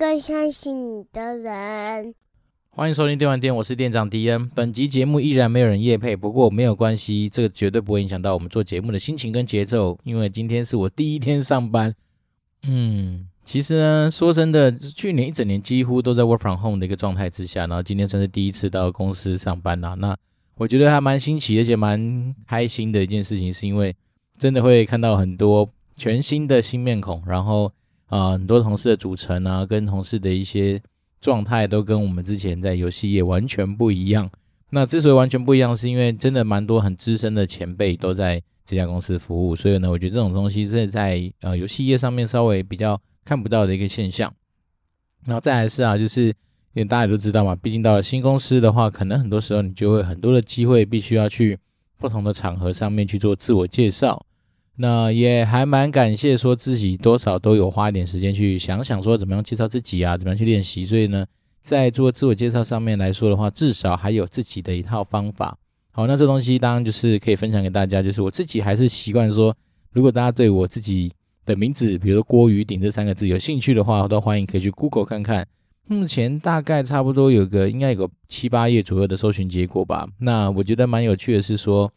更相信你的人。欢迎收听电玩店，我是店长迪恩。本集节目依然没有人夜配，不过没有关系，这个绝对不会影响到我们做节目的心情跟节奏。因为今天是我第一天上班。嗯，其实呢，说真的，去年一整年几乎都在 work from home 的一个状态之下，然后今天算是第一次到公司上班啦。那我觉得还蛮新奇，而且蛮开心的一件事情，是因为真的会看到很多全新的新面孔，然后啊、很多同事的组成啊，跟同事的一些。状态都跟我们之前在游戏业完全不一样。那之所以完全不一样，是因为真的蛮多很资深的前辈都在这家公司服务，所以呢，我觉得这种东西是在呃游戏业上面稍微比较看不到的一个现象。然后再来是啊，就是因为大家都知道嘛，毕竟到了新公司的话，可能很多时候你就会很多的机会，必须要去不同的场合上面去做自我介绍。那也还蛮感谢，说自己多少都有花一点时间去想想说怎么样介绍自己啊，怎么样去练习。所以呢，在做自我介绍上面来说的话，至少还有自己的一套方法。好，那这东西当然就是可以分享给大家。就是我自己还是习惯说，如果大家对我自己的名字，比如说郭宇鼎这三个字有兴趣的话，都欢迎可以去 Google 看看。目前大概差不多有个应该有个七八页左右的搜寻结果吧。那我觉得蛮有趣的是说，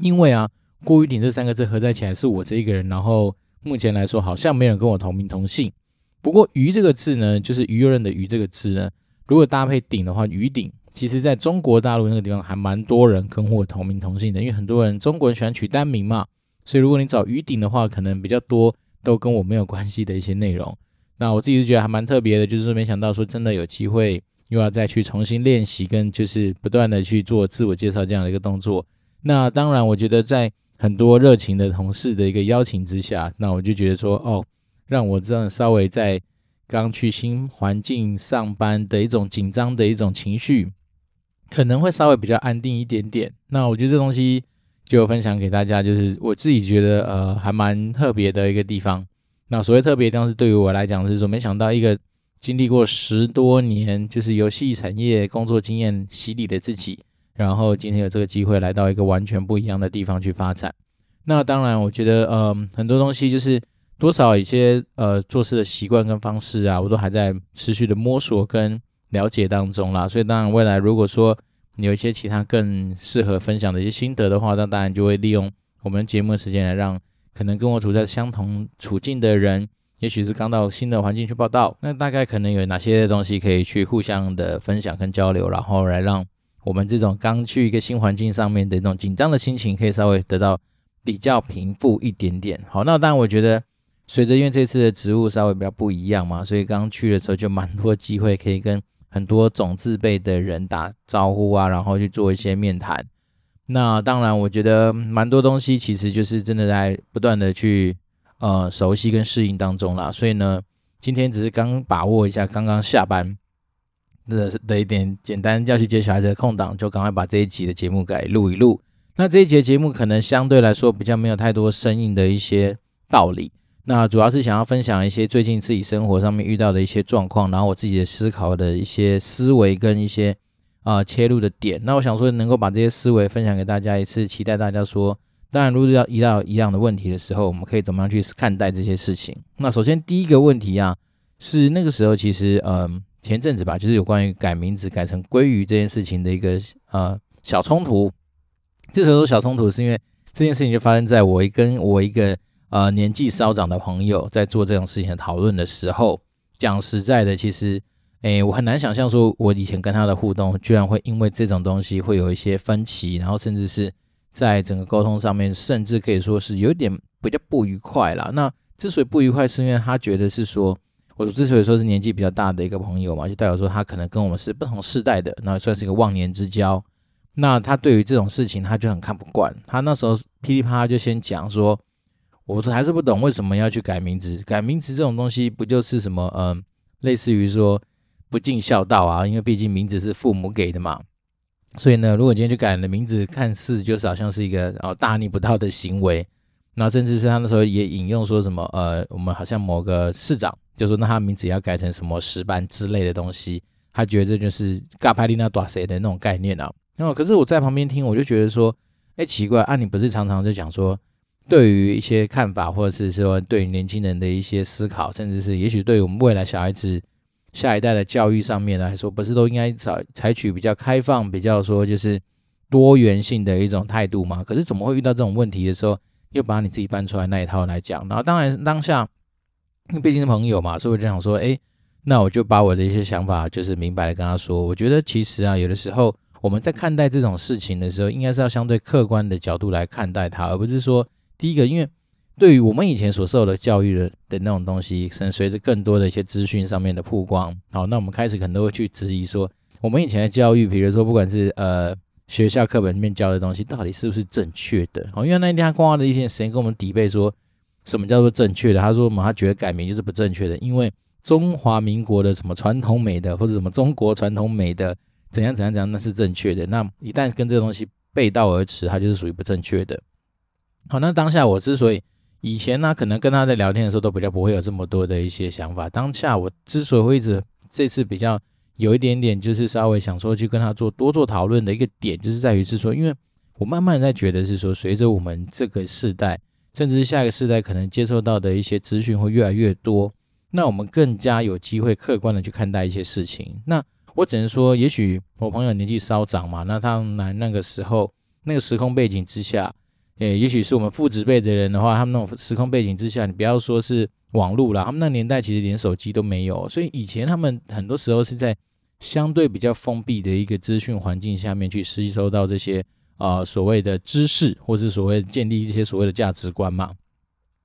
因为啊。郭于鼎这三个字合在起来是我这一个人，然后目前来说好像没人跟我同名同姓。不过“鱼”这个字呢，就是鱼人的“鱼”这个字呢，如果搭配“鼎”的话，于鼎，其实在中国大陆那个地方还蛮多人跟我同名同姓的，因为很多人中国人喜欢取单名嘛，所以如果你找于鼎的话，可能比较多都跟我没有关系的一些内容。那我自己是觉得还蛮特别的，就是说没想到说真的有机会又要再去重新练习，跟就是不断的去做自我介绍这样的一个动作。那当然，我觉得在很多热情的同事的一个邀请之下，那我就觉得说，哦，让我这样稍微在刚去新环境上班的一种紧张的一种情绪，可能会稍微比较安定一点点。那我觉得这东西就分享给大家，就是我自己觉得呃还蛮特别的一个地方。那所谓特别的地方对于我来讲是说，没想到一个经历过十多年就是游戏产业工作经验洗礼的自己。然后今天有这个机会来到一个完全不一样的地方去发展，那当然我觉得呃很多东西就是多少一些呃做事的习惯跟方式啊，我都还在持续的摸索跟了解当中啦。所以当然未来如果说你有一些其他更适合分享的一些心得的话，那当然就会利用我们节目的时间来让可能跟我处在相同处境的人，也许是刚到新的环境去报道，那大概可能有哪些东西可以去互相的分享跟交流，然后来让。我们这种刚去一个新环境上面的那种紧张的心情，可以稍微得到比较平复一点点。好，那当然我觉得，随着因为这次的职务稍微比较不一样嘛，所以刚去的时候就蛮多机会可以跟很多种字辈的人打招呼啊，然后去做一些面谈。那当然，我觉得蛮多东西其实就是真的在不断的去呃熟悉跟适应当中啦。所以呢，今天只是刚把握一下刚刚下班。的的一点简单要去接小孩子的空档，就赶快把这一集的节目给录一录。那这一集节目可能相对来说比较没有太多生硬的一些道理，那主要是想要分享一些最近自己生活上面遇到的一些状况，然后我自己的思考的一些思维跟一些啊、切入的点。那我想说能够把这些思维分享给大家，也是期待大家说，当然如果要遇到一样的问题的时候，我们可以怎么样去看待这些事情。那首先第一个问题啊，是那个时候其实嗯。前阵子吧，就是有关于改名字改成鲑鱼这件事情的一个呃小冲突。这时候小冲突是因为这件事情就发生在我跟我一个呃年纪稍长的朋友在做这种事情的讨论的时候。讲实在的，其实诶，我很难想象说，我以前跟他的互动居然会因为这种东西会有一些分歧，然后甚至是在整个沟通上面，甚至可以说是有点比较不愉快啦。那之所以不愉快，是因为他觉得是说。我之所以说是年纪比较大的一个朋友嘛，就代表说他可能跟我们是不同世代的，那算是一个忘年之交。那他对于这种事情，他就很看不惯。他那时候噼里啪啦就先讲说，我还是不懂为什么要去改名字。改名字这种东西，不就是什么嗯，类似于说不尽孝道啊？因为毕竟名字是父母给的嘛。所以呢，如果今天去改了名字，看似就是好像是一个哦大逆不道的行为。那甚至是他那时候也引用说什么呃，我们好像某个市长。就说那他名字要改成什么石斑之类的东西，他觉得这就是嘎拍丽娜多谁的那种概念啊。然后可是我在旁边听，我就觉得说，哎，奇怪啊，你不是常常就讲说对于一些看法，或者是说对于年轻人的一些思考，甚至是也许对于我们未来小孩子下一代的教育上面来说，不是都应该采采取比较开放、比较说就是多元性的一种态度吗？可是怎么会遇到这种问题的时候，又把你自己搬出来那一套来讲？然后当然当下，因为毕竟是朋友嘛，所以我就想说，哎，那我就把我的一些想法就是明白的跟他说。我觉得其实啊，有的时候我们在看待这种事情的时候，应该是要相对客观的角度来看待它，而不是说。第一个，因为对于我们以前所受的教育的的那种东西，可能随着更多的一些资讯上面的曝光，好，那我们开始可能都会去质疑说，我们以前的教育，比如说不管是呃学校课本里面教的东西，到底是不是正确的？好，因为那一天他花了一天时间跟我们抵背说，什么叫做正确的？他说嘛，他觉得改名就是不正确的，因为中华民国的什么传统美的，或者什么中国传统美的怎样怎样怎样，那是正确的。那一旦跟这个东西背道而驰，它就是属于不正确的。好，那当下我之所以以前呢，可能跟他在聊天的时候都比较不会有这么多的一些想法。当下我之所以会一直这次比较有一点点，就是稍微想说去跟他做多做讨论的一个点，就是在于是说，因为我慢慢在觉得是说，随着我们这个世代，甚至是下一个世代，可能接受到的一些资讯会越来越多，那我们更加有机会客观的去看待一些事情。那我只能说，也许我朋友年纪稍长嘛，那他们那个时候那个时空背景之下。诶，也许是我们父执辈的人的话，他们那种时空背景之下，你不要说是网络啦，他们那年代其实连手机都没有，所以以前他们很多时候是在相对比较封闭的一个资讯环境下面去吸收到这些啊、所谓的知识，或是所谓建立一些所谓的价值观嘛。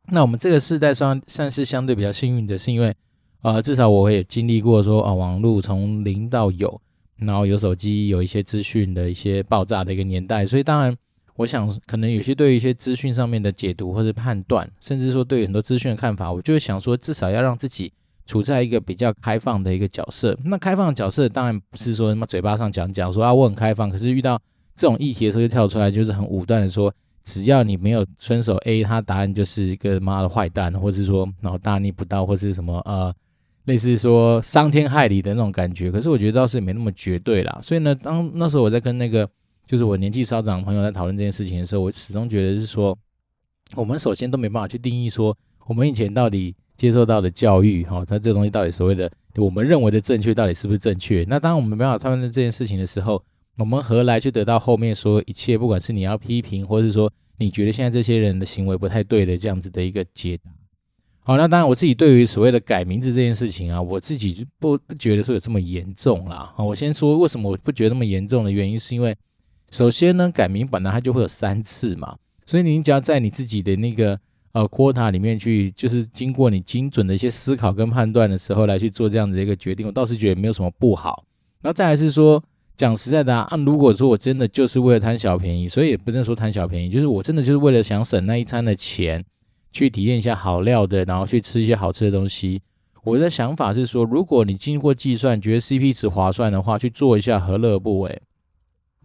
那我们这个世代算算是相对比较幸运的，是因为啊、至少我也经历过说啊、网络从零到有，然后有手机，有一些资讯的一些爆炸的一个年代，所以当然。我想，可能有些对于一些资讯上面的解读或者判断，甚至说对于很多资讯的看法，我就会想说，至少要让自己处在一个比较开放的一个角色。那开放的角色当然不是说什么嘴巴上讲讲说啊我很开放，可是遇到这种议题的时候就跳出来，就是很武断的说，只要你没有遵守 A，他答案就是一个妈的坏蛋，或是说然后大逆不道，或是什么呃类似说伤天害理的那种感觉。可是我觉得倒是没那么绝对啦。所以呢，当那时候我在跟那个。就是我年纪稍长的朋友在讨论这件事情的时候，我始终觉得是说，我们首先都没办法去定义说，我们以前到底接受到的教育，哈，它这东西到底所谓的我们认为的正确，到底是不是正确？那当我们没办法讨论这件事情的时候，我们何来去得到后面说一切？不管是你要批评，或是说你觉得现在这些人的行为不太对的这样子的一个解答。好，那当然我自己对于所谓的改名字这件事情啊，我自己不不觉得说有这么严重啦。好，我先说为什么我不觉得那么严重的原因，是因为。首先呢，改名本来它就会有三次嘛，所以你只要在你自己的那个呃 quota 里面去，就是经过你精准的一些思考跟判断的时候来去做这样子的一个决定，我倒是觉得没有什么不好。然后再来是说，讲实在的啊，如果说我真的就是为了贪小便宜，所以也不能说贪小便宜，就是我真的就是为了想省那一餐的钱，去体验一下好料的，然后去吃一些好吃的东西。我的想法是说，如果你经过计算觉得 CP 值划算的话，去做一下何乐不为？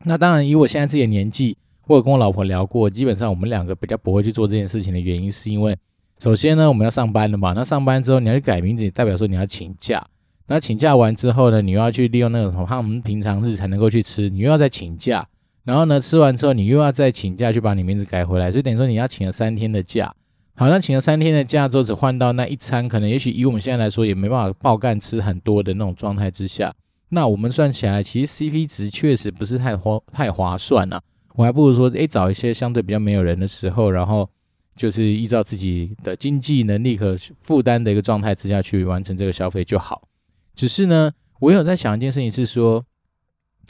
那当然，以我现在自己的年纪，我有跟我老婆聊过，基本上我们两个比较不会去做这件事情的原因，是因为首先呢，我们要上班了嘛。那上班之后你要去改名字，代表说你要请假。那请假完之后呢，你又要去利用那个什么，他们平常日才能够去吃，你又要再请假。然后呢，吃完之后你又要再请假去把你名字改回来，所以等于说你要请了三天的假。好，那请了三天的假之后，只换到那一餐，可能也许以我们现在来说，也没办法爆干吃很多的那种状态之下。那我们算起来，其实 CP 值确实不是太划太划算啊。我还不如说，诶，找一些相对比较没有人的时候，然后就是依照自己的经济能力和负担的一个状态之下去完成这个消费就好。只是呢，我有在想一件事情，是说，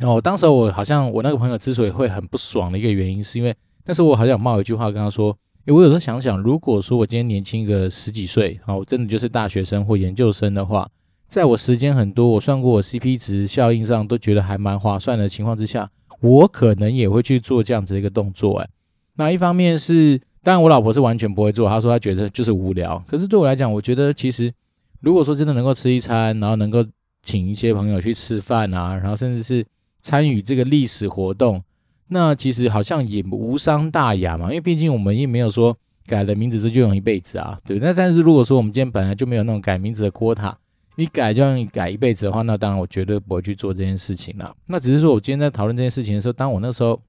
哦，当时我好像我那个朋友之所以会很不爽的一个原因，是因为那时候我好像冒一句话跟他说，诶，我有时候想想，如果说我今天年轻个十几岁，啊，我真的就是大学生或研究生的话。在我时间很多，我算过我 CP 值效应上都觉得还蛮划算的情况之下，我可能也会去做这样子的一个动作。哎，那一方面是，当然我老婆是完全不会做，她说她觉得就是无聊。可是对我来讲，我觉得其实如果说真的能够吃一餐，然后能够请一些朋友去吃饭啊，然后甚至是参与这个历史活动，那其实好像也无伤大雅嘛。因为毕竟我们也没有说改了名字之后就用一辈子啊，对。那但是如果说我们今天本来就没有那种改名字的 quota。你改就让你改一辈子的话，那当然我绝对不会去做这件事情了。那只是说我今天在讨论这件事情的时候，当我那时候，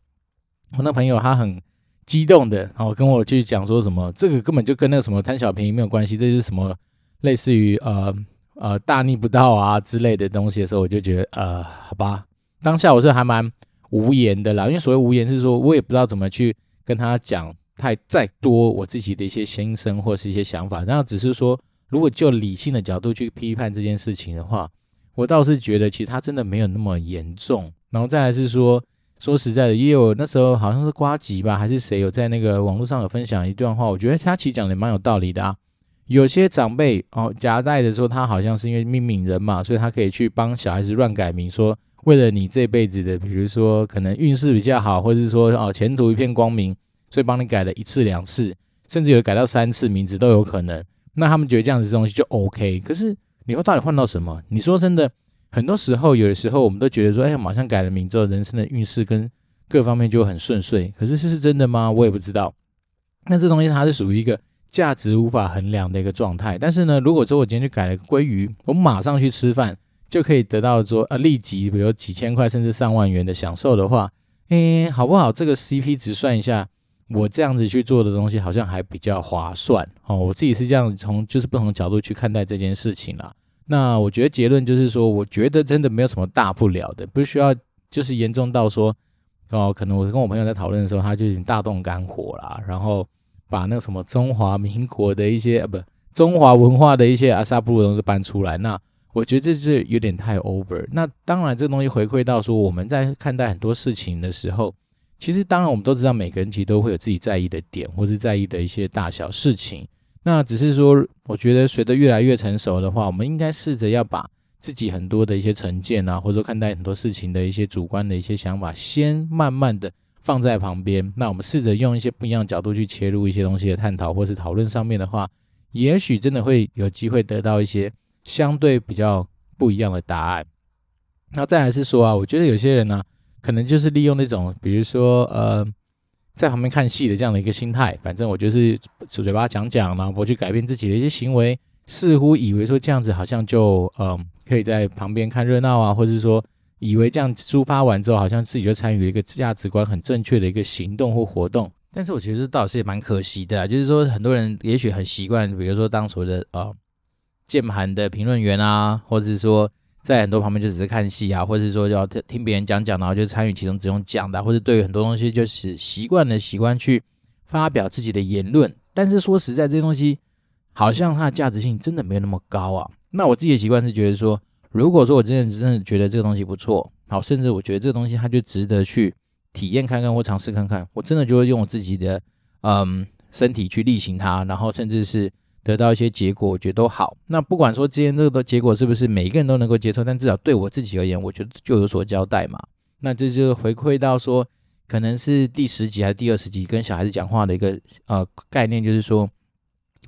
我那朋友他很激动的，然后跟我去讲说什么，这个根本就跟那个什么贪小便宜没有关系，这是什么类似于呃呃大逆不道啊之类的东西的时候，我就觉得呃好吧，当下我是还蛮无言的啦，因为所谓无言是说我也不知道怎么去跟他讲太再多我自己的一些心声或是一些想法，然后只是说如果就理性的角度去批判这件事情的话，我倒是觉得其实他真的没有那么严重，然后再来是说。说实在的，也有那时候好像是瓜吉吧，还是谁有在那个网络上有分享一段话，我觉得他其实讲的蛮有道理的啊。有些长辈哦夹带的说，他好像是因为命名人嘛，所以他可以去帮小孩子乱改名，说为了你这辈子的，比如说可能运势比较好，或者是说哦前途一片光明，所以帮你改了一次两次，甚至有改到三次名字都有可能。那他们觉得这样子东西就 OK，可是你会到底换到什么？你说真的？很多时候，有的时候我们都觉得说，哎，马上改了名之后，人生的运势跟各方面就很顺遂。可是，这是真的吗？我也不知道。那这东西它是属于一个价值无法衡量的一个状态。但是呢，如果说我今天去改了个鲑鱼，我马上去吃饭就可以得到说，呃，立即比如几千块甚至上万元的享受的话，哎，好不好？这个 CP 值算一下，我这样子去做的东西好像还比较划算哦。我自己是这样从就是不同角度去看待这件事情啦。那我觉得结论就是说，我觉得真的没有什么大不了的，不需要就是严重到说，哦，可能我跟我朋友在讨论的时候，他就已经大动肝火啦，然后把那个什么中华民国的一些啊不中华文化的一些阿萨布鲁东西搬出来，那我觉得这是有点太 over。那当然，这东西回馈到说，我们在看待很多事情的时候，其实当然我们都知道，每个人其实都会有自己在意的点，或是在意的一些大小事情。那只是说，我觉得随着越来越成熟的话，我们应该试着要把自己很多的一些成见啊，或者说看待很多事情的一些主观的一些想法，先慢慢的放在旁边。那我们试着用一些不一样的角度去切入一些东西的探讨或是讨论上面的话，也许真的会有机会得到一些相对比较不一样的答案。那再来是说啊，我觉得有些人呢、可能就是利用那种，比如说呃。在旁边看戏的这样的一个心态，反正我就是嘴巴讲讲，然后不去改变自己的一些行为，似乎以为说这样子好像就嗯可以在旁边看热闹啊，或者是说以为这样抒发完之后，好像自己就参与了一个价值观很正确的一个行动或活动。但是我觉得倒是也蛮可惜的，就是说很多人也许很习惯，比如说当所谓的呃键盘的评论员啊，或者是说。在很多旁边就只是看戏啊，或者是说要听别人讲讲，然后就参与其中，只用讲的，或者对于很多东西就是习惯的习惯去发表自己的言论。但是说实在，这些东西好像它的价值性真的没有那么高啊。那我自己的习惯是觉得说，如果说我真的真的觉得这个东西不错，好，甚至我觉得这个东西它就值得去体验看看或尝试看看，我真的就会用我自己的嗯身体去力行它，然后甚至是。得到一些结果，我觉得都好。那不管说今天这个结果是不是每一个人都能够接受，但至少对我自己而言，我觉得就有所交代嘛。那这就回馈到说，可能是第十集还是第二十集跟小孩子讲话的一个呃概念，就是说，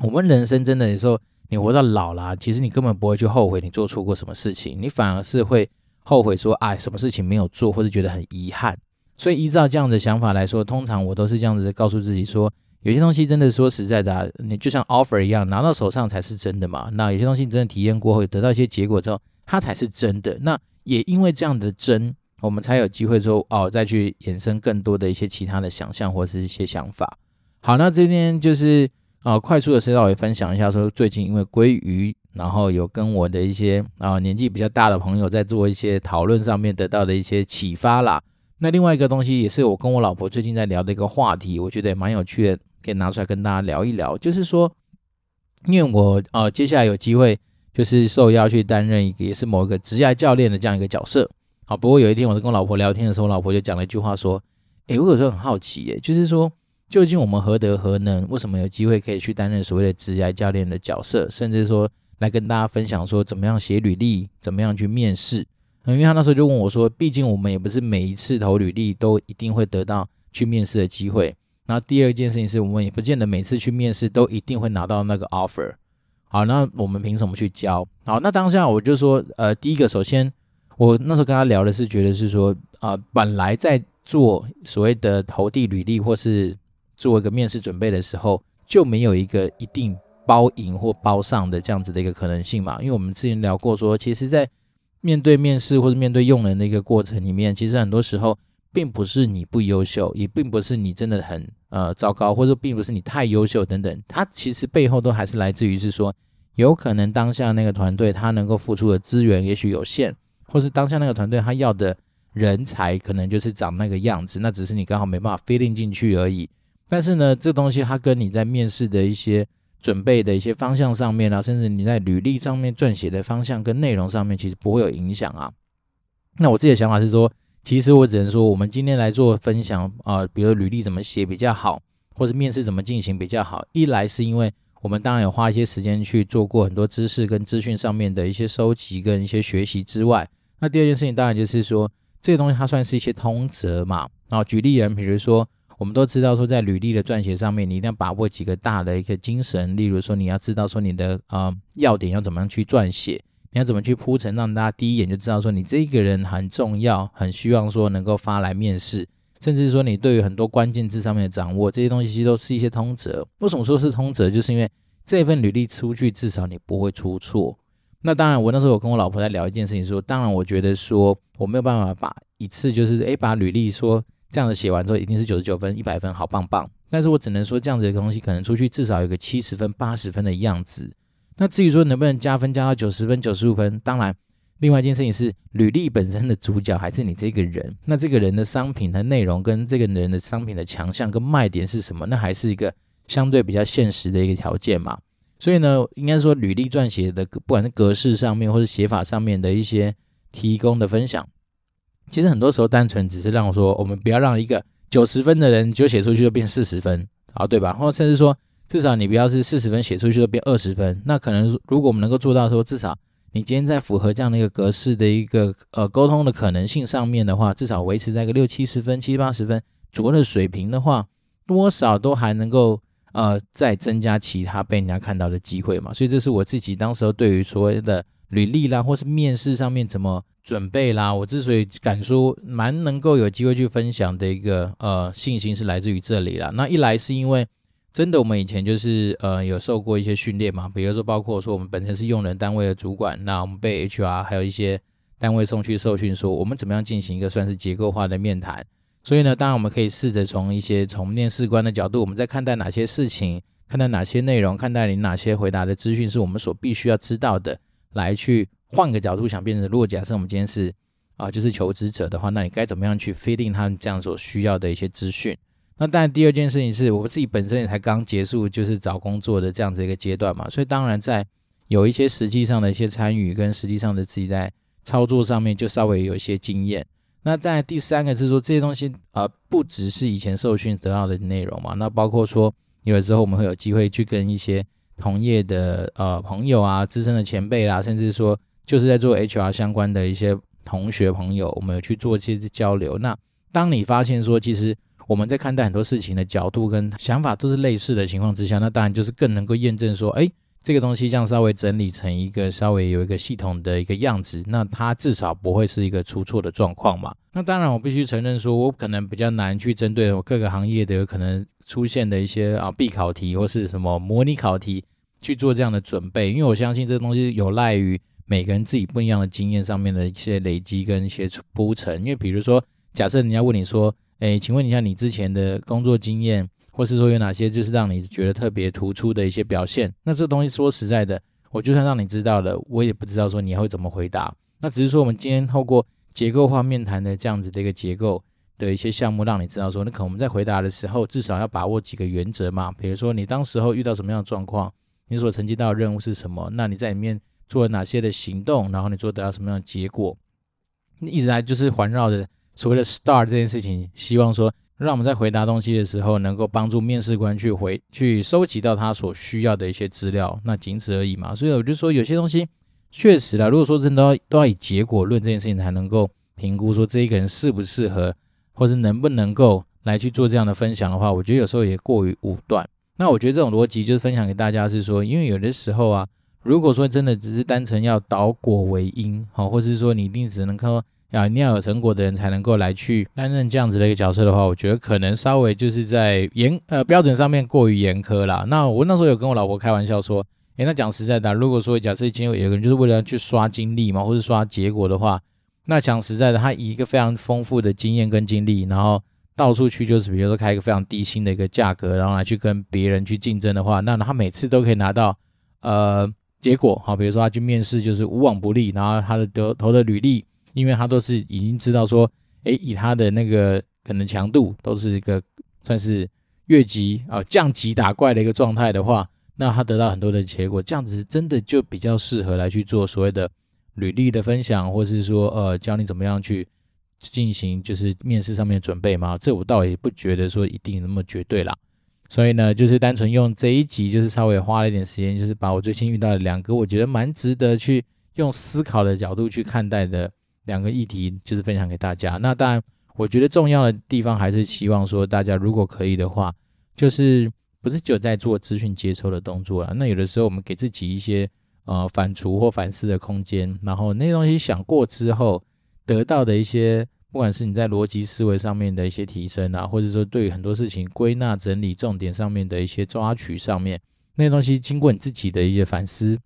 我们人生真的有时候你活到老了，其实你根本不会去后悔你做错过什么事情，你反而是会后悔说，哎，什么事情没有做，或者觉得很遗憾。所以依照这样的想法来说，通常我都是这样子告诉自己说。有些东西真的说实在的啊，你就像 offer 一样，拿到手上才是真的嘛。那有些东西你真的体验过后，得到一些结果之后，它才是真的。那也因为这样的真，我们才有机会说哦，再去衍生更多的一些其他的想象或者是一些想法。好，那今天就是啊、快速的稍微分享一下，说最近因为鲑鱼，然后有跟我的一些啊、年纪比较大的朋友在做一些讨论上面得到的一些启发啦。那另外一个东西也是我跟我老婆最近在聊的一个话题，我觉得也蛮有趣的。可以拿出来跟大家聊一聊，就是说，因为我呃接下来有机会就是受邀去担任一个也是某一个职业教练的这样一个角色。好，不过有一天我在跟我老婆聊天的时候，我老婆就讲了一句话说：“诶，我有时候很好奇，诶，就是说究竟我们何德何能，为什么有机会可以去担任所谓的职业教练的角色，甚至说来跟大家分享说怎么样写履历，怎么样去面试？因为他那时候就问我说，毕竟我们也不是每一次投履历都一定会得到去面试的机会。”那第二件事情是我们也不见得每次去面试都一定会拿到那个 offer。好，那我们凭什么去交？好，那当下我就说，呃，第一个，首先我那时候跟他聊的是，觉得是说，啊、呃，本来在做所谓的投递履历或是做一个面试准备的时候，就没有一个一定包赢或包上的这样子的一个可能性嘛。因为我们之前聊过说，其实，在面对面试或者面对用人的一个过程里面，其实很多时候。并不是你不优秀，也并不是你真的很呃糟糕，或者并不是你太优秀等等，它其实背后都还是来自于是说，有可能当下那个团队他能够付出的资源也许有限，或是当下那个团队他要的人才可能就是长那个样子，那只是你刚好没办法 fit in 进去而已。但是呢，这东西它跟你在面试的一些准备的一些方向上面啊，甚至你在履历上面撰写的方向跟内容上面，其实不会有影响啊。那我自己的想法是说，其实我只能说，我们今天来做分享啊、比如履历怎么写比较好，或者面试怎么进行比较好。一来是因为我们当然有花一些时间去做过很多知识跟资讯上面的一些收集跟一些学习之外，那第二件事情当然就是说，这个东西它算是一些通则嘛。然后举例人，比如说。我们都知道说，在履历的撰写上面，你一定要把握几个大的一个精神，例如说，你要知道说你的呃要点要怎么样去撰写，你要怎么去铺陈，让大家第一眼就知道说你这个人很重要，很希望说能够发来面试，甚至说你对于很多关键字上面的掌握，这些东西其实都是一些通则。为什么说是通则？就是因为这份履历出去，至少你不会出错。那当然，我那时候我跟我老婆在聊一件事情，说，当然我觉得说我没有办法把一次就是诶把履历说。这样子写完之后一定是九十九分、一百分，好棒棒。但是我只能说这样子的东西可能出去至少有个七十分、八十分的样子。那至于说能不能加分加到九十分、九十五分，当然，另外一件事情是履历本身的主角还是你这个人。那这个人的商品的内容跟这个人的商品的强项跟卖点是什么？那还是一个相对比较现实的一个条件嘛。所以呢，应该说履历撰写的不管是格式上面或是写法上面的一些提供的分享。其实很多时候单纯只是让我说，我们不要让一个九十分的人就写出去就变四十分，啊，对吧？或者甚至说，至少你不要是四十分写出去就变二十分。那可能如果我们能够做到说，至少你今天在符合这样的一个格式的一个呃沟通的可能性上面的话，至少维持在个六七十分、七八十分左右的水平的话，多少都还能够呃再增加其他被人家看到的机会嘛。所以这是我自己当时候对于所谓的履历啦，或是面试上面怎么。准备啦！我之所以敢说蛮能够有机会去分享的一个呃信心是来自于这里啦。那一来是因为真的我们以前就是呃有受过一些训练嘛，比如说包括说我们本身是用人单位的主管，那我们被 HR 还有一些单位送去受训，说我们怎么样进行一个算是结构化的面谈。所以呢，当然我们可以试着从一些从面试官的角度，我们在看待哪些事情，看待哪些内容，看待你哪些回答的资讯是我们所必须要知道的，来去。换个角度想，变成如果假设我们今天是啊、就是求职者的话，那你该怎么样去 fit in 他们这样所需要的一些资讯？那当然，第二件事情是我自己本身也才刚结束，就是找工作的这样子一个阶段嘛，所以当然在有一些实际上的一些参与跟实际上的自己在操作上面，就稍微有一些经验。那在第三个是说这些东西啊、呃，不只是以前受训得到的内容嘛，那包括说有的时候我们会有机会去跟一些同业的呃朋友啊、资深的前辈啦，甚至说。就是在做 HR 相关的一些同学朋友，我们有去做一些交流。那当你发现说，其实我们在看待很多事情的角度跟想法都是类似的情况之下，那当然就是更能够验证说，哎，这个东西这样稍微整理成一个稍微有一个系统的一个样子，那它至少不会是一个出错的状况嘛。那当然，我必须承认说，我可能比较难去针对我各个行业的有可能出现的一些啊必考题或是什么模拟考题去做这样的准备，因为我相信这个东西有赖于。每个人自己不一样的经验上面的一些累积跟一些铺陈，因为比如说，假设人家问你说，诶，请问一下你之前的工作经验，或是说有哪些就是让你觉得特别突出的一些表现，那这东西说实在的，我就算让你知道了，我也不知道说你会怎么回答。那只是说我们今天透过结构化面谈的这样子的一个结构的一些项目，让你知道说，那可能我们在回答的时候，至少要把握几个原则嘛，比如说你当时候遇到什么样的状况，你所承接到的任务是什么，那你在里面。做了哪些的行动，然后你做得到什么样的结果？一直来就是环绕着所谓的 STAR 这件事情，希望说让我们在回答东西的时候，能够帮助面试官去回去收集到他所需要的一些资料，那仅此而已嘛。所以我就说有些东西确实啦，如果说真的都要都要以结果论这件事情才能够评估说这一个人适不适合，或是能不能够来去做这样的分享的话，我觉得有时候也过于武断。那我觉得这种逻辑就是分享给大家是说，因为有的时候啊。如果说真的只是单纯要导果为因，好，或是说你一定只能看到啊，你要有成果的人才能够来去担任这样子的一个角色的话，我觉得可能稍微就是在严呃标准上面过于严苛啦。那我那时候有跟我老婆开玩笑说，诶，那讲实在的，如果说假设今天有一个人就是为了去刷经历嘛，或是刷结果的话，那讲实在的，他以一个非常丰富的经验跟经历，然后到处去就是比如说开一个非常低薪的一个价格，然后来去跟别人去竞争的话，那他每次都可以拿到呃结果。好，比如说他去面试就是无往不利，然后他的得投的履历，因为他都是已经知道说，诶，以他的那个可能强度都是一个算是越级啊、降级打怪的一个状态的话。那他得到很多的结果，这样子真的就比较适合来去做所谓的履历的分享，或是说呃教你怎么样去进行就是面试上面的准备吗？这我倒也不觉得说一定那么绝对啦。所以呢，就是单纯用这一集，就是稍微花了一点时间，就是把我最近遇到的两个我觉得蛮值得去用思考的角度去看待的两个议题，就是分享给大家。那当然，我觉得重要的地方还是希望说大家如果可以的话，就是。不是只有在做资讯接收的动作了，那有的时候我们给自己一些呃反刍或反思的空间，然后那些东西想过之后得到的一些，不管是你在逻辑思维上面的一些提升啊，或者说对于很多事情归纳整理重点上面的一些抓取上面，那东西经过你自己的一些反思，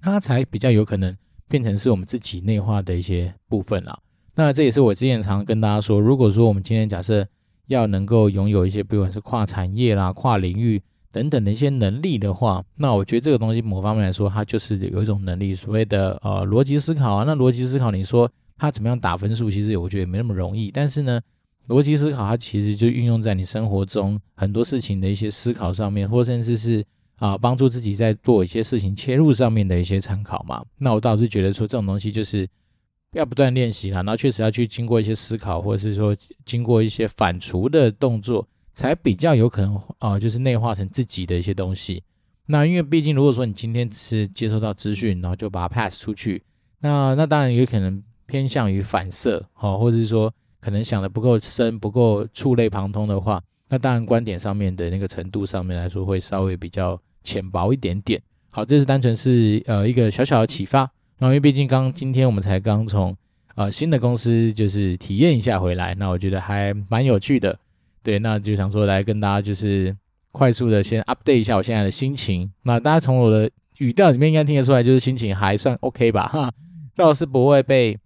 它才比较有可能变成是我们自己内化的一些部分了。那这也是我之前常跟大家说，如果说我们今天假设。要能够拥有一些，不管是跨产业啦、跨领域等等的一些能力的话，那我觉得这个东西某方面来说，它就是有一种能力，所谓的呃逻辑思考啊。那逻辑思考，你说它怎么样打分数，其实我觉得也没那么容易。但是呢，逻辑思考它其实就运用在你生活中很多事情的一些思考上面，或甚至是啊、帮助自己在做一些事情切入上面的一些参考嘛。那我倒是觉得说这种东西就是。要不断练习啦，然后确实要去经过一些思考，或者是说经过一些反刍的动作，才比较有可能啊、就是内化成自己的一些东西。那因为毕竟，如果说你今天只是接收到资讯，然后就把它 pass 出去，那那当然有可能偏向于反射，好，或者是说可能想的不够深，不够触类旁通的话，那当然观点上面的那个程度上面来说，会稍微比较浅薄一点点。好，这是单纯是呃一个小小的启发。然后，因为毕竟刚今天我们才刚从呃新的公司就是体验一下回来，那我觉得还蛮有趣的。对，那就想说来跟大家就是快速的先 update 一下我现在的心情。那大家从我的语调里面应该听得出来，就是心情还算 OK 吧？哈，倒是不会被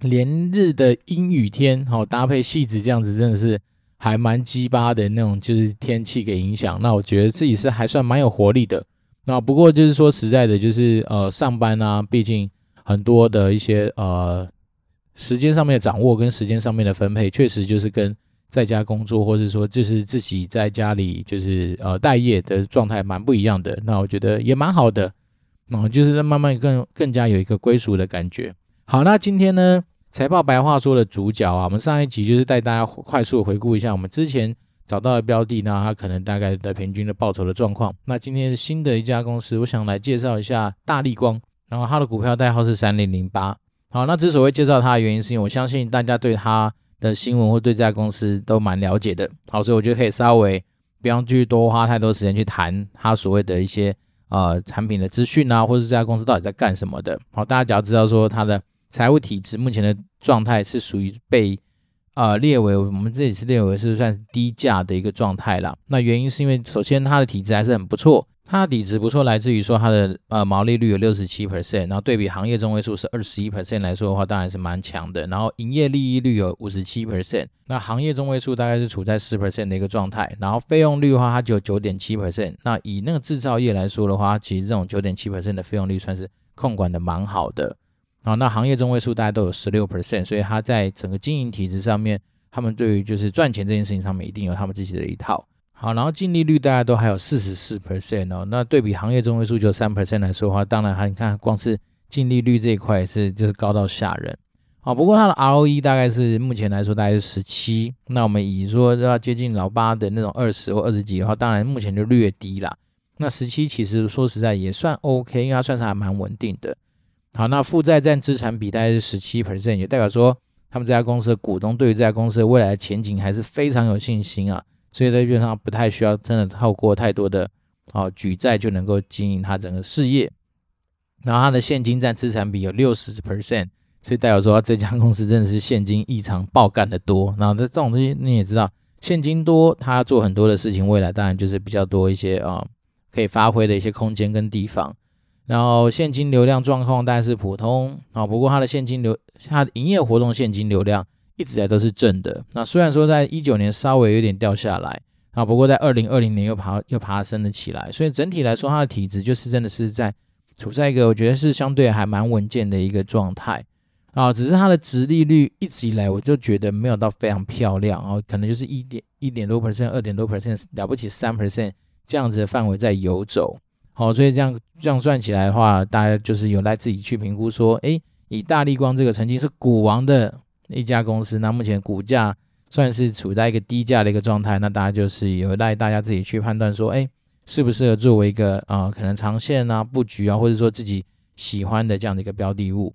连日的阴雨天，好搭配戏子这样子，真的是还蛮鸡巴的那种就是天气给影响。那我觉得自己是还算蛮有活力的。那不过就是说实在的，就是呃上班啊，毕竟很多的一些呃时间上面的掌握跟时间上面的分配，确实就是跟在家工作或者说就是自己在家里就是呃待业的状态蛮不一样的。那我觉得也蛮好的，然后就是慢慢更更加有一个归属的感觉。好，那今天呢，财报白话说的主角啊，我们上一集就是带大家快速回顾一下我们之前。找到的标的，那它可能大概的平均的报酬的状况。那今天新的一家公司，我想来介绍一下大立光，然后它的股票代号是三零零八。好，那之所以介绍它的原因，是因为我相信大家对它的新闻或对这家公司都蛮了解的。好，所以我觉得可以稍微不用去多花太多时间去谈它所谓的一些呃产品的资讯啊，或者是这家公司到底在干什么的。好，大家只要知道说它的财务体质目前的状态是属于被。啊、呃，列为我们这里是列为是算低价的一个状态啦。那原因是因为首先它的体质还是很不错，它的体质不错，来自于说它的呃毛利率有六十七 percent，然后对比行业中位数是二十一 percent 来说的话，当然是蛮强的。然后营业利益率有五十七 percent，那行业中位数大概是处在十 percent 的一个状态。然后费用率的话，它只有九点七 percent。那以那个制造业来说的话，其实这种九点七 percent 的费用率算是控管的蛮好的。啊，那行业中位数大家都有十六 percent，所以它在整个经营体制上面，他们对于就是赚钱这件事情上面一定有他们自己的一套。好，然后净利率大家都还有四十四 percent 哦，那对比行业中位数就三 percent 来说的话，当然它你看光是净利率这一块是就是高到吓人。好，不过它的 ROE 大概是目前来说大概是十七，那我们以说要接近老八的那种二十或二十几的话，当然目前就略低啦。那十七其实说实在也算 OK，因为它算是还蛮稳定的。好，那负债占资产比大概是十七 percent，也代表说他们这家公司的股东对于这家公司的未来的前景还是非常有信心啊，所以在基本上不太需要真的透过太多的啊举债就能够经营它整个事业。然后它的现金占资产比有六十 percent，所以代表说这家公司真的是现金异常爆干的多。然后这这种东西你也知道，现金多，它做很多的事情，未来当然就是比较多一些啊可以发挥的一些空间跟地方。然后现金流量状况大概是普通啊，不过它的现金流，它的营业活动现金流量一直在都是正的。那虽然说在一九年稍微有点掉下来啊，不过在二零二零年又爬又爬升了起来，所以整体来说，它的体质就是真的是在处在一个我觉得是相对还蛮稳健的一个状态啊。只是它的殖利率一直以来我就觉得没有到非常漂亮啊，可能就是一点一点多 percent、二点多 percent 了不起三 percent 这样子的范围在游走。好，所以这样这样算起来的话，大家就是有赖自己去评估说，诶，以大立光这个曾经是股王的一家公司，那目前股价算是处在一个低价的一个状态，那大家就是有赖大家自己去判断说，诶，适不适合作为一个啊、可能长线啊布局啊，或者说自己喜欢的这样的一个标的物。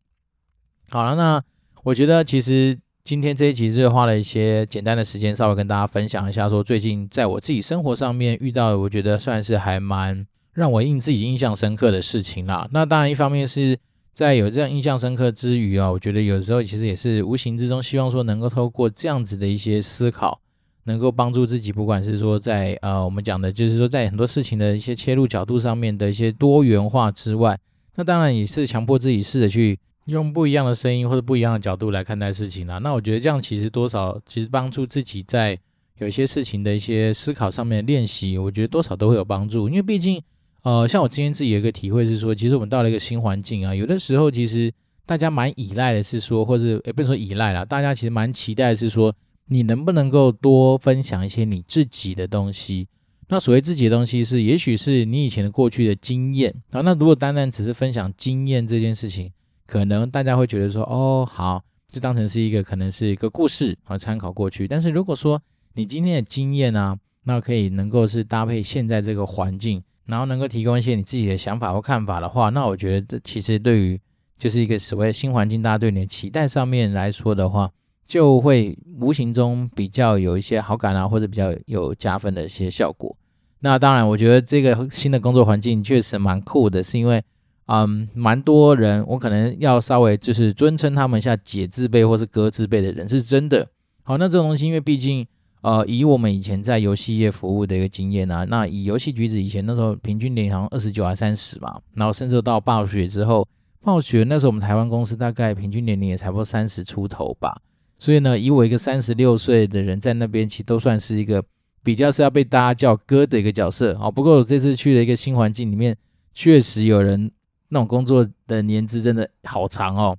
好了，那我觉得其实今天这一集是花了一些简单的时间，稍微跟大家分享一下，说最近在我自己生活上面遇到的，我觉得算是还蛮。让我印自己印象深刻的事情啦。那当然，一方面是在有这样印象深刻之余啊，我觉得有时候其实也是无形之中希望说能够透过这样子的一些思考，能够帮助自己，不管是说在呃我们讲的就是说在很多事情的一些切入角度上面的一些多元化之外，那当然也是强迫自己试着去用不一样的声音或者不一样的角度来看待事情啦。那我觉得这样其实多少其实帮助自己在有一些事情的一些思考上面练习，我觉得多少都会有帮助，因为毕竟。呃，像我今天自己有一个体会是说，其实我们到了一个新环境啊，有的时候其实大家蛮依赖的是说，或者也不能说依赖啦，大家其实蛮期待是说，你能不能够多分享一些你自己的东西。那所谓自己的东西是，也许是你以前的过去的经验啊。那如果单单只是分享经验这件事情，可能大家会觉得说，哦，好，就当成是一个可能是一个故事啊，参考过去。但是如果说你今天的经验啊，那可以能够是搭配现在这个环境。然后能够提供一些你自己的想法或看法的话，那我觉得这其实对于就是一个所谓新环境，大家对你的期待上面来说的话，就会无形中比较有一些好感啊，或者比较有加分的一些效果。那当然，我觉得这个新的工作环境确实蛮酷的，是因为嗯，蛮多人，我可能要稍微就是尊称他们一下姐字辈或是哥字辈的人是真的。好，那这种东西，因为毕竟。呃，以我们以前在游戏业服务的一个经验啊，那以游戏橘子以前那时候平均年龄好像二十九还三十嘛，然后甚至到暴雪之后，暴雪那时候我们台湾公司大概平均年龄也才不多三十出头吧，所以呢，以我一个三十六岁的人在那边，其实都算是一个比较是要被大家叫哥的一个角色啊。不过我这次去了一个新环境里面，确实有人那种工作的年资真的好长哦，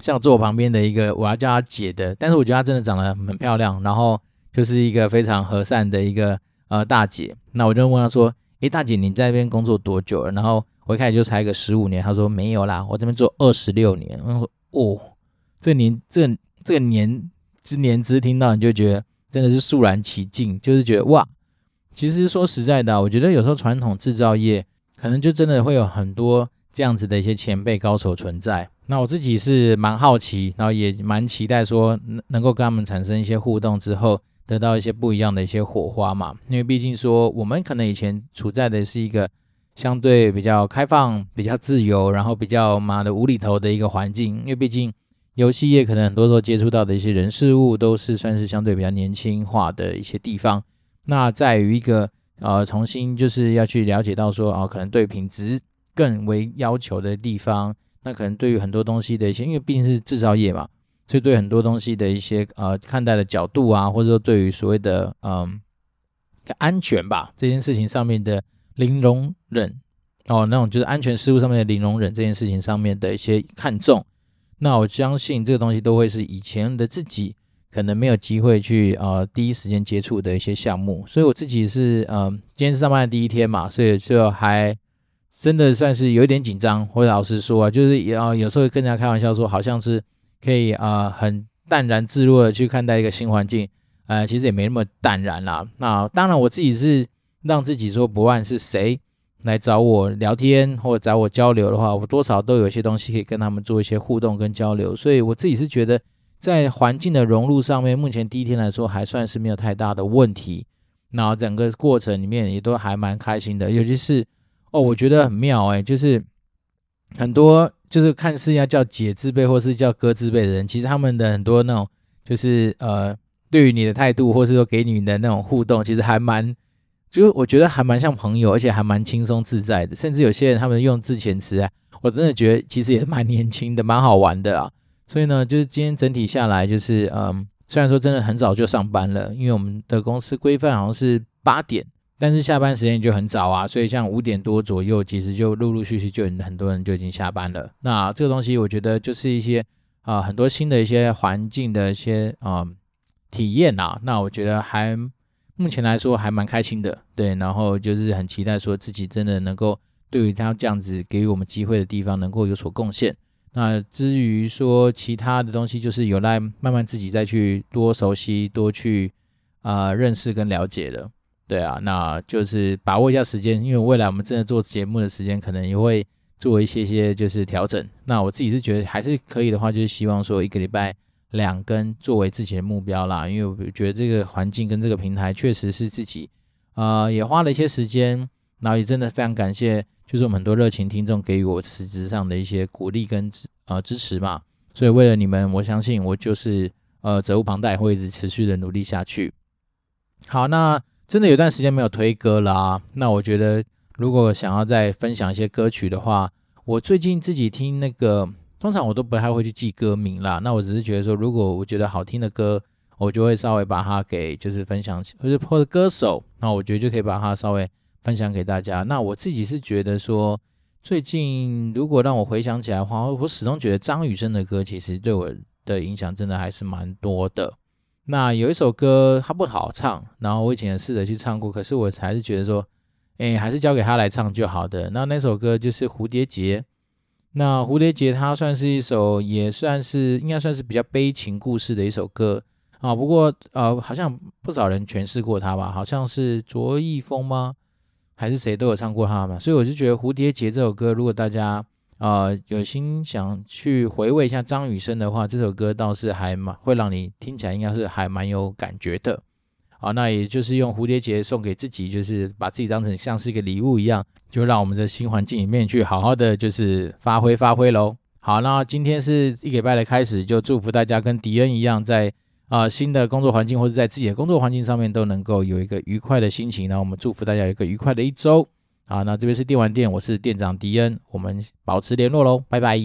像坐我旁边的一个，我要叫她姐的，但是我觉得她真的长得很漂亮，然后。就是一个非常和善的一个呃大姐，那我就问她说：“诶，大姐，你在这边工作多久了？”然后我一开始就猜个十五年，她说没有啦，我这边做二十六年。我说：“哦，这年这这个年之年之，听到你就觉得真的是肃然起敬，就是觉得哇，其实说实在的，我觉得有时候传统制造业可能就真的会有很多这样子的一些前辈高手存在。那我自己是蛮好奇，然后也蛮期待说能够跟他们产生一些互动之后。”得到一些不一样的一些火花嘛，因为毕竟说我们可能以前处在的是一个相对比较开放、比较自由，然后比较妈的无厘头的一个环境。因为毕竟游戏业可能很多时候接触到的一些人事物都是算是相对比较年轻化的一些地方。那在于一个呃重新就是要去了解到说啊、可能对品质更为要求的地方，那可能对于很多东西的一些，因为毕竟是制造业嘛。所以对很多东西的一些呃看待的角度啊，或者说对于所谓的嗯安全吧这件事情上面的零容忍哦，那种就是安全事务上面的零容忍这件事情上面的一些看重，那我相信这个东西都会是以前的自己可能没有机会去呃第一时间接触的一些项目。所以我自己是嗯今天是上班的第一天嘛，所以就还真的算是有一点紧张。或者老实说啊，就是也要有时候跟人家开玩笑说，好像是。可以啊、很淡然自若的去看待一个新环境，呃，其实也没那么淡然啦。那当然，我自己是让自己说，不管是谁来找我聊天或者找我交流的话，我多少都有一些东西可以跟他们做一些互动跟交流。所以我自己是觉得，在环境的融入上面，目前第一天来说还算是没有太大的问题。然后整个过程里面也都还蛮开心的，尤其是哦，我觉得很妙哎，就是很多。就是看似要叫姐字辈或是叫哥字辈的人，其实他们的很多那种，就是呃，对于你的态度，或是说给你的那种互动，其实还蛮就我觉得还蛮像朋友，而且还蛮轻松自在的。甚至有些人他们用字遣词啊，我真的觉得其实也蛮年轻的，蛮好玩的啊。所以呢，就是今天整体下来，就是嗯，虽然说真的很早就上班了，因为我们的公司规范好像是八点，但是下班时间就很早啊。所以像五点多左右，其实就陆陆续续就很多人就已经下班了。那这个东西，我觉得就是一些啊、很多新的一些环境的一些啊、体验啊。那我觉得还目前来说还蛮开心的，对。然后就是很期待说自己真的能够对于他这样子给予我们机会的地方，能够有所贡献。那至于说其他的东西，就是有赖慢慢自己再去多熟悉、多去啊、认识跟了解的，对啊，那就是把握一下时间，因为未来我们真的做节目的时间可能也会做一些些就是调整。那我自己是觉得还是可以的话，就是希望说一个礼拜两更作为自己的目标啦，因为我觉得这个环境跟这个平台确实是自己啊、呃、也花了一些时间，然后也真的非常感谢。就是我们很多热情听众给予我实质上的一些鼓励跟支呃支持嘛，所以为了你们，我相信我就是呃责无旁贷，会一直持续的努力下去。好，那真的有段时间没有推歌啦、啊，那我觉得如果想要再分享一些歌曲的话，我最近自己听那个，通常我都不太会去记歌名啦，那我只是觉得说，如果我觉得好听的歌，我就会稍微把它给就是分享，或者或者歌手，那我觉得就可以把它稍微。分享给大家。那我自己是觉得说，最近如果让我回想起来的话，我始终觉得张雨生的歌其实对我的影响真的还是蛮多的。那有一首歌它不好唱，然后我以前也试着去唱过，可是我还是觉得说，哎，还是交给他来唱就好的。那那首歌就是《蝴蝶结》。那《蝴蝶结》它算是一首，也算是应该算是比较悲情故事的一首歌啊。不过呃，好像不少人诠释过它吧？好像是卓一峰吗？还是谁都有唱过它嘛，所以我就觉得《蝴蝶结》这首歌，如果大家呃有心想去回味一下张雨生的话，这首歌倒是还蛮会让你听起来应该是还蛮有感觉的。好，那也就是用《蝴蝶结》送给自己，就是把自己当成像是一个礼物一样，就让我们的新环境里面去好好的就是发挥发挥喽。好，那今天是一礼拜的开始，就祝福大家跟迪恩一样在。啊、新的工作环境或者在自己的工作环境上面都能够有一个愉快的心情，然后我们祝福大家有一个愉快的一周。啊，那这边是电玩店，我是店长迪恩，我们保持联络喽，拜拜。